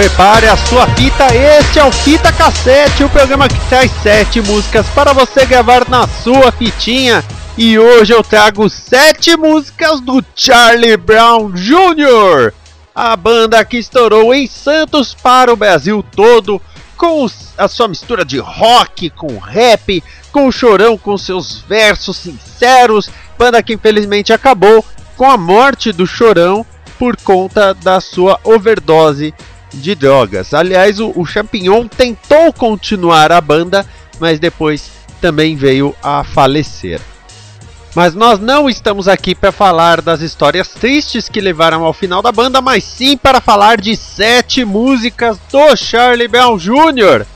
Prepare a sua fita, este é o Fita Cassete, o programa que traz sete músicas para você gravar na sua fitinha. E hoje eu trago sete músicas do Charlie Brown Jr., a banda que estourou em Santos para o Brasil todo, com a sua mistura de rock com rap, com o chorão com seus versos sinceros, banda que infelizmente acabou com a morte do chorão por conta da sua overdose de drogas. Aliás, o, o Champignon tentou continuar a banda, mas depois também veio a falecer. Mas nós não estamos aqui para falar das histórias tristes que levaram ao final da banda, mas sim para falar de sete músicas do Charlie Brown Jr.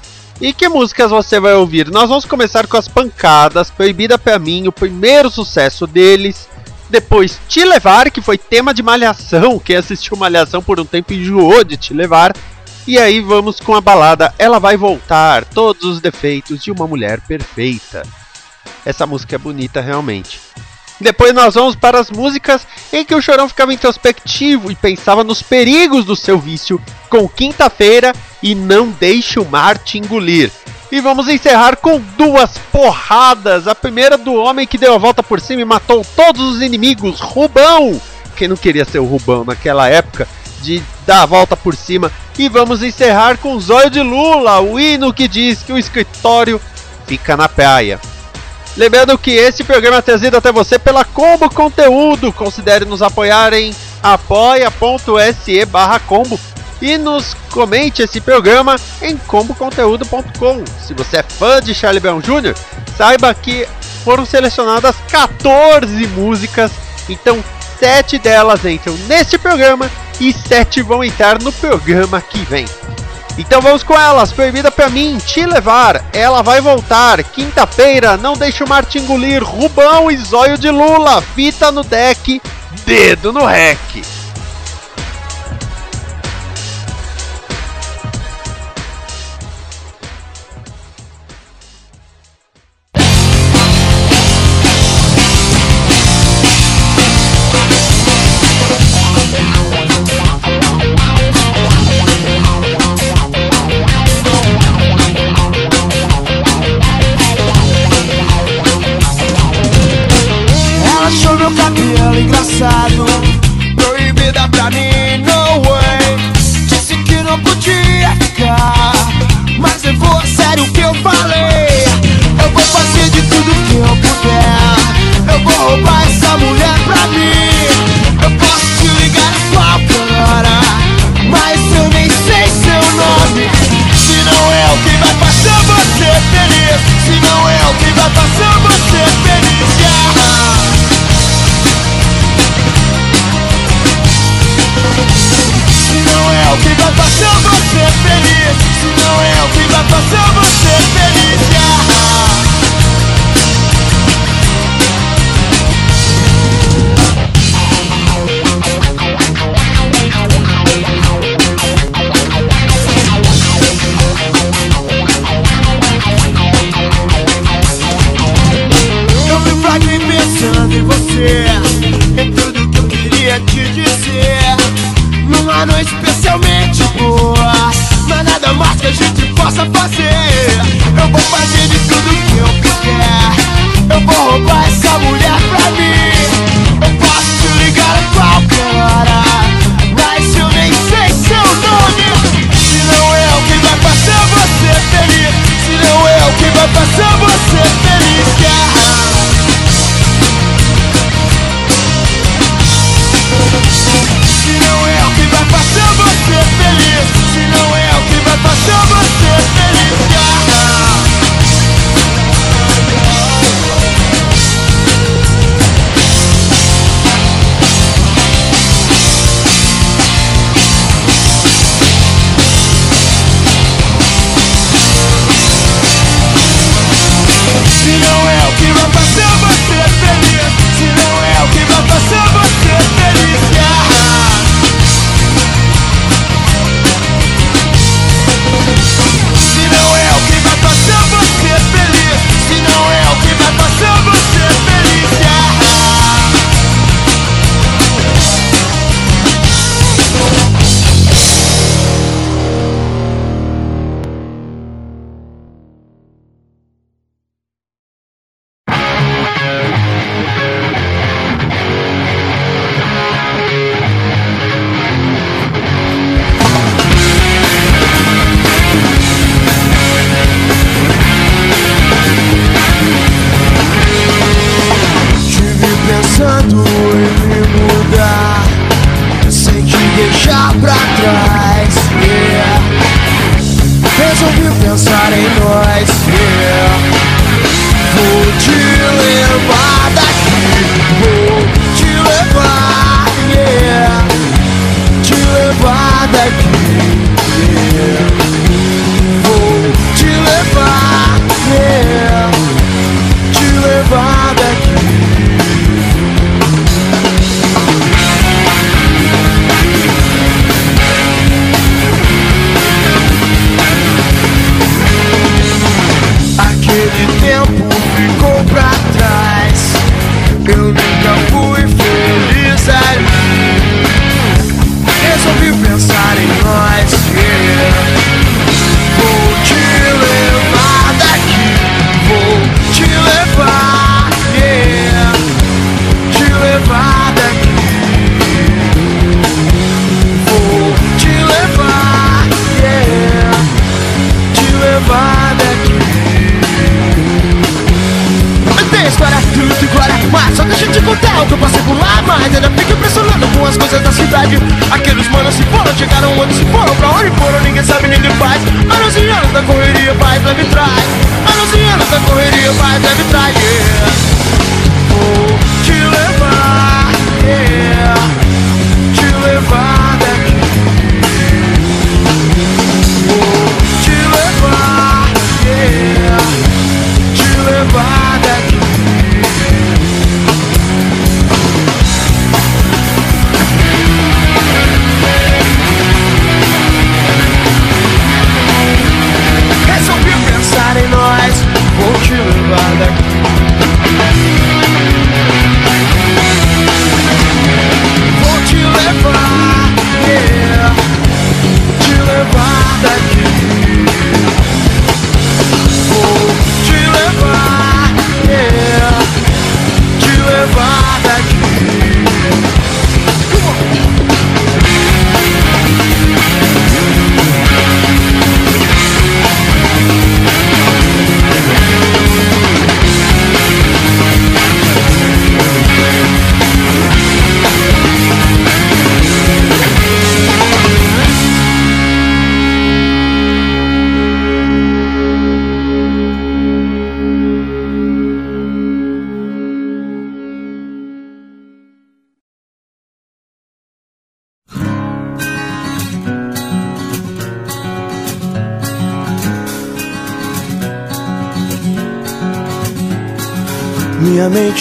E que músicas você vai ouvir? Nós vamos começar com as pancadas, Proibida para mim, o primeiro sucesso deles. Depois, Te Levar, que foi tema de Malhação. Quem assistiu Malhação por um tempo enjoou de Te Levar. E aí vamos com a balada Ela Vai Voltar, Todos os Defeitos de uma Mulher Perfeita. Essa música é bonita realmente. Depois nós vamos para as músicas em que o Chorão ficava introspectivo e pensava nos perigos do seu vício, com Quinta-feira e Não Deixe o Mar Te Engolir. E vamos encerrar com duas porradas. A primeira do homem que deu a volta por cima e matou todos os inimigos, Rubão. Quem não queria ser o Rubão naquela época de dar a volta por cima. E vamos encerrar com Zóio de Lula, o hino que diz que o escritório fica na praia. Lembrando que esse programa é trazido até você pela Combo Conteúdo. Considere nos apoiar em apoia.se combo e nos comente esse programa em comboconteúdo.com. Se você é fã de Charlie Brown Jr., saiba que foram selecionadas 14 músicas, então 7 delas entram neste programa e 7 vão entrar no programa que vem. Então vamos com elas, proibida pra mim, te levar, ela vai voltar, quinta-feira, não deixe o mar te engolir, Rubão e zóio de Lula, fita no deck, dedo no rec.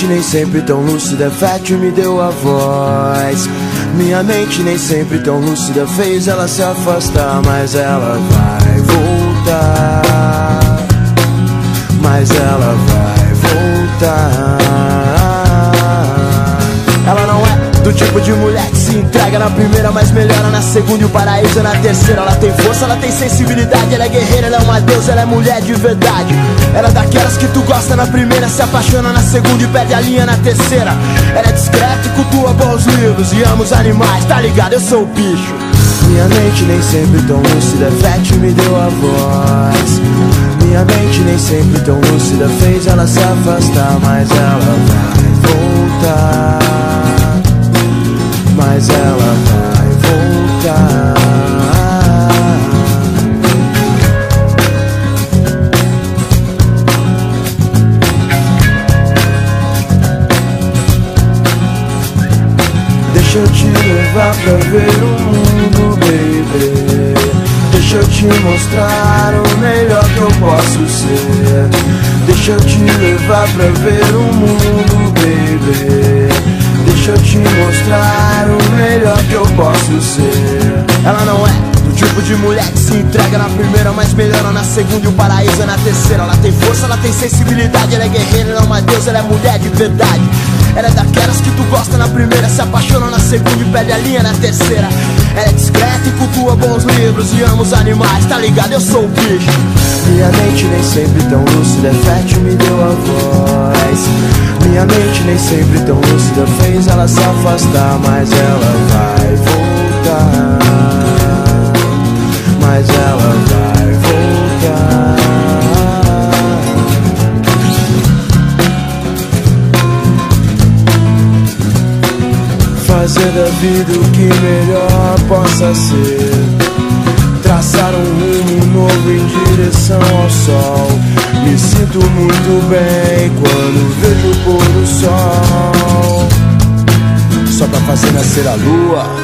mente nem sempre tão lúcida, fértil me deu a voz. Minha mente nem sempre tão lúcida fez ela se afastar, mas ela vai voltar. Mas ela vai voltar. Tipo de mulher que se entrega na primeira, mas melhora na segunda e o paraíso é na terceira. Ela tem força, ela tem sensibilidade, ela é guerreira, ela é uma deusa, ela é mulher de verdade. Ela é daquelas que tu gosta na primeira, se apaixona na segunda e perde a linha na terceira. Ela é discreta e cultua bons livros e ama os animais, tá ligado? Eu sou o bicho. Minha mente nem sempre tão lúcida, Fete me deu a voz. Minha mente nem sempre tão lúcida, fez ela se afastar, mas ela vai voltar. Mas ela vai voltar. Deixa eu te levar pra ver o mundo, baby. Deixa eu te mostrar o melhor que eu posso ser. Deixa eu te levar pra ver o mundo, baby. Deixa eu te mostrar o melhor que eu posso ser. Ela não é do tipo de mulher que se entrega na primeira, mas melhora na segunda e o paraíso é na terceira. Ela tem força, ela tem sensibilidade, ela é guerreira, ela é uma deusa, ela é mulher de verdade. Ela é daquelas que tu gosta na primeira, se apaixona na segunda e perde a linha na terceira. Ela é discreta e cultua bons livros e ama os animais, tá ligado? Eu sou o bicho. Minha mente nem sempre tão lúcida, fértil me deu a voz. Minha mente nem sempre tão lúcida, fez ela se afastar, mas ela vai voltar. Ela vai voltar. Fazer da vida o que melhor possa ser. Traçar um rumo novo em direção ao sol. Me sinto muito bem quando vejo o pôr do sol. Só pra fazer nascer a lua.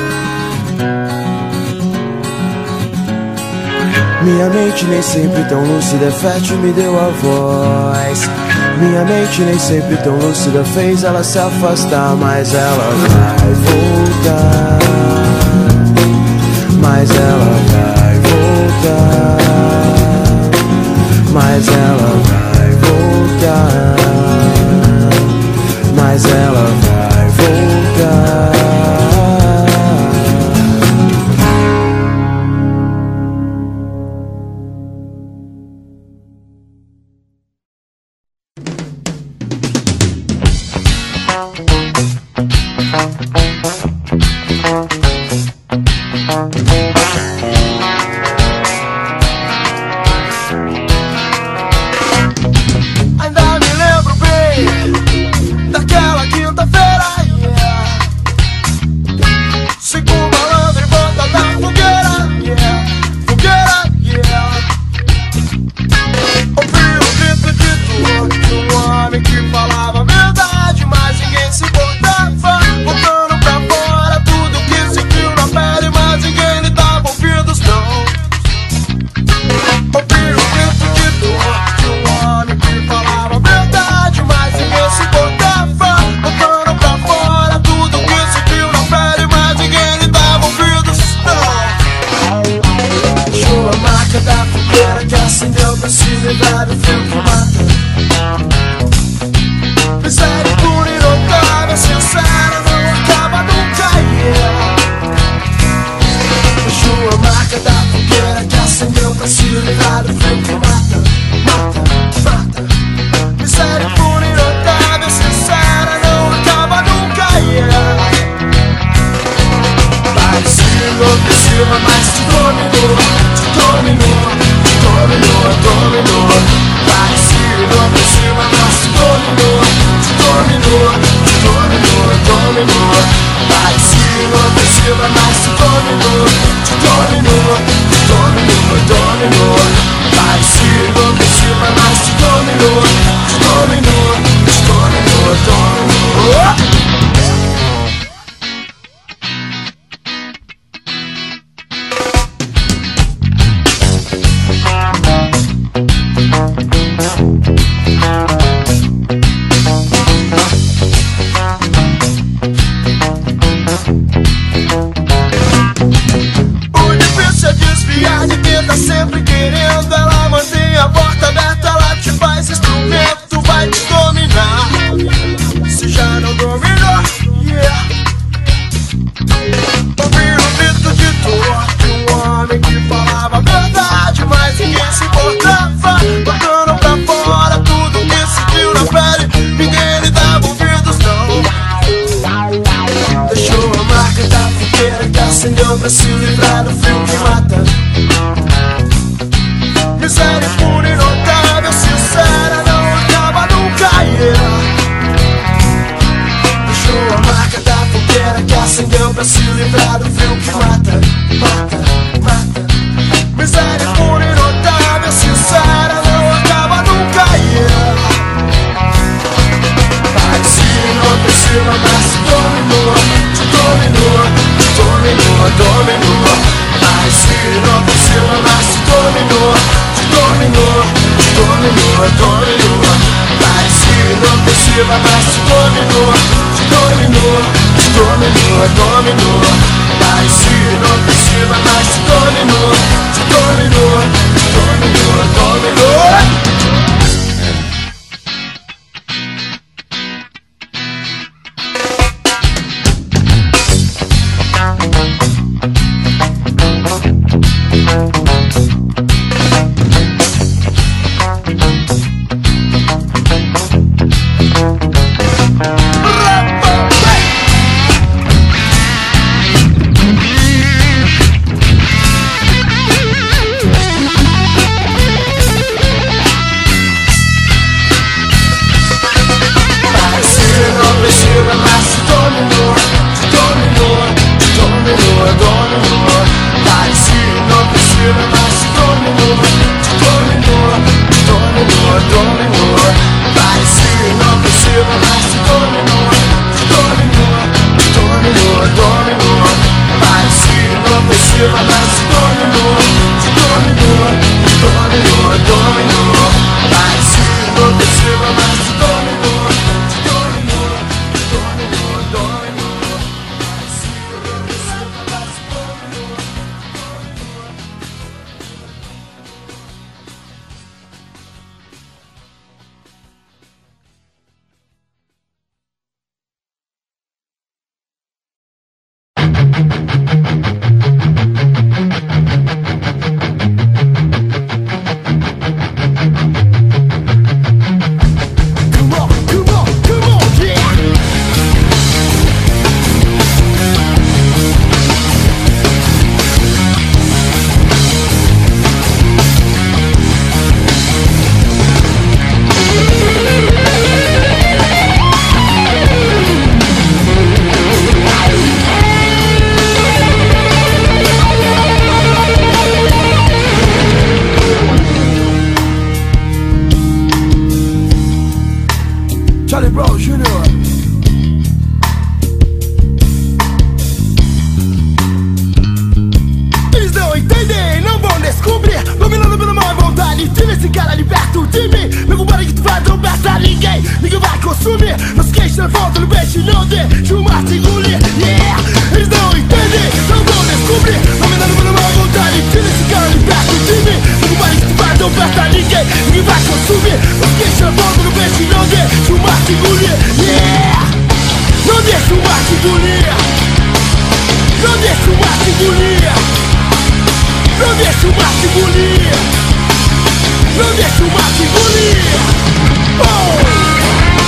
Minha mente nem sempre tão lúcida, fértil me deu a voz. Minha mente nem sempre tão lúcida, fez ela se afastar, mas ela vai voltar. Mas ela vai voltar. Mas ela vai voltar. Mas ela vai voltar. we're going Esse cara liberta o time Não para que tu vai tropeçar ninguém. Ninguém vai consumir. Não se queixe, volta no beijo Não deixa o mar engolir. Yeah, eles não entendem Não vão descobrir. Não me dando pela mal vontade Tira esse cara, liberta o time Não para que tu vai tropeçar ninguém. Ninguém vai consumir. Não se queixe, volta no beijo Não deixa o mar engolir. Yeah, não deixa o mar engolir. Não deixa o mar engolir. Não deixa o mar engolir. Não deixe o mar te engolir oh!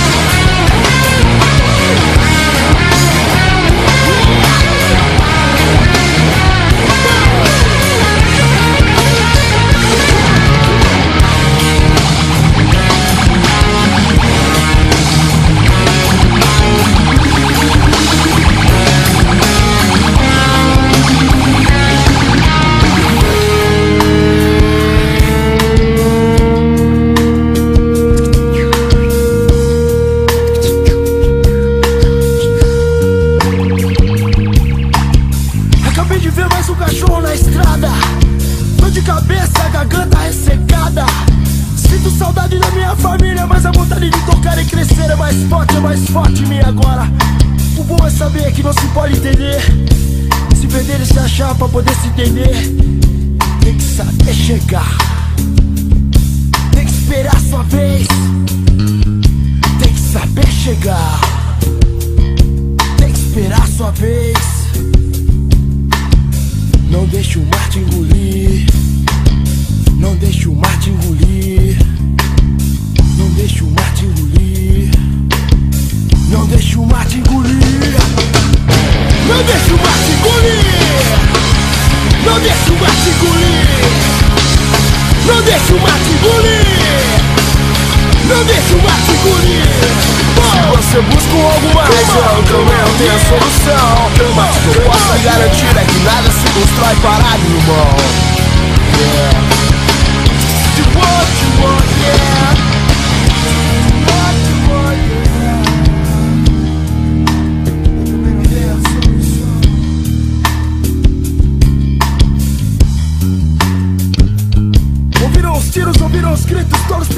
Não deixa o mar te engolir. Não deixa o mar te engolir. Não deixa o mar te engolir. Não deixa o mar te engolir. Não deixa o mar te engolir. Se você busca algo mais, eu também eu tenho a solução. Mas o que eu posso garantir é que nada se constrói parado, irmão. Yeah. You want, yeah.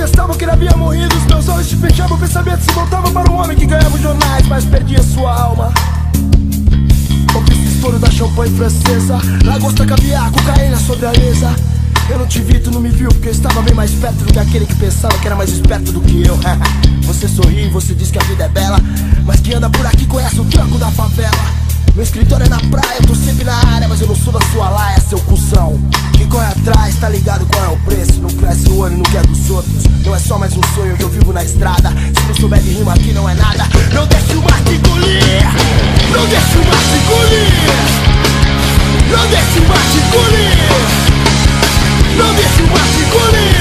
Pensavam que ele havia morrido Os meus olhos se fechavam, o pensamento se voltava para um homem que ganhava os jornais Mas perdia sua alma. Ouvi o estouro da champanhe francesa Lagosta, caviar, cocaína sobre a mesa Eu não te vi, tu não me viu Porque eu estava bem mais perto do que aquele que pensava que era mais esperto do que eu. Você sorri, você diz que a vida é bela Mas quem anda por aqui conhece o tranco da favela meu escritório é na praia, eu tô sempre na área, mas eu não sou da sua laia, seu cuzão. Quem corre atrás, tá ligado qual é o preço. Não cresce o olho, não quer dos outros. Não é só mais um sonho que eu vivo na estrada. Se não souber de rima aqui não é nada. Não deixe o mar te engolir. Não deixe o mar te engolir. Não deixe o mar te engolir. Não deixe o mar te engolir.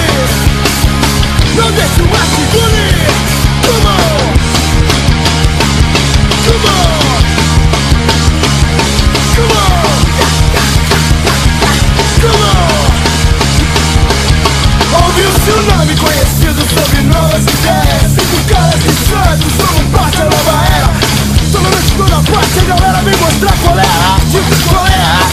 Não deixe o mar te engolir. Come on. Come on. Nome conhecido sobre novas ideias. Cinco caras de santos, como parte da nova era. Toda noite, toda parte, a galera vem mostrar qual é a arte Qual é a arte,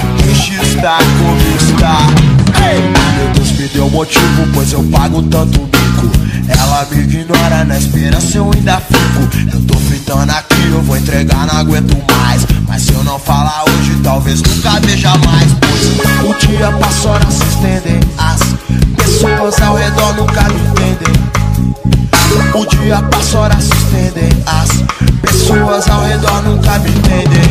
como está. Ei! Meu Deus me deu motivo, pois eu pago tanto bico. Ela me ignora, na esperança eu ainda fico. Eu tô fritando aqui, eu vou entregar, não aguento mais. Mas se eu não falar hoje, talvez nunca veja mais. Pois o dia passa, horas se estendem. As pessoas ao redor nunca me entendem. O dia passa, horas se estendem. As pessoas ao redor nunca me entendem.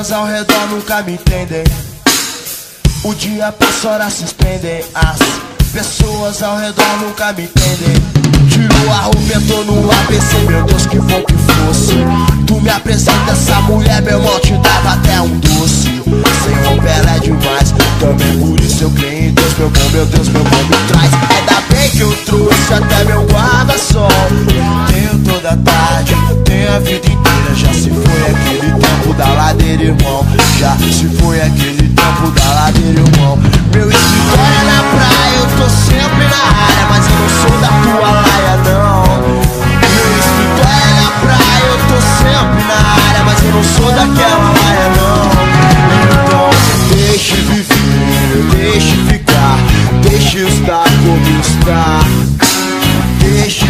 Pessoas ao redor nunca me entendem. O dia passa, horas se estendem. As pessoas ao redor nunca me entendem. Tirou a roupa, entrou no pensei, meu Deus, que bom que fosse. Tu me apresenta essa mulher, meu irmão, te dava até um doce. Sem ela é demais, também por isso eu creio em Deus, meu bom, meu Deus, meu bom me traz. Ainda bem que eu trouxe até meu guarda-sol. Tenho toda a tarde, tenho a vida inteira. Já se foi aquele tempo da ladeira, irmão. Já se foi aquele tempo da ladeira, irmão. Meu escritório é na praia, eu tô sempre na área, mas eu não sou da tua laia, não. Meu escritório é na praia, eu tô sempre na área, mas eu não sou daquela laia, não. Deixe ficar, deixe estar como está. Deixe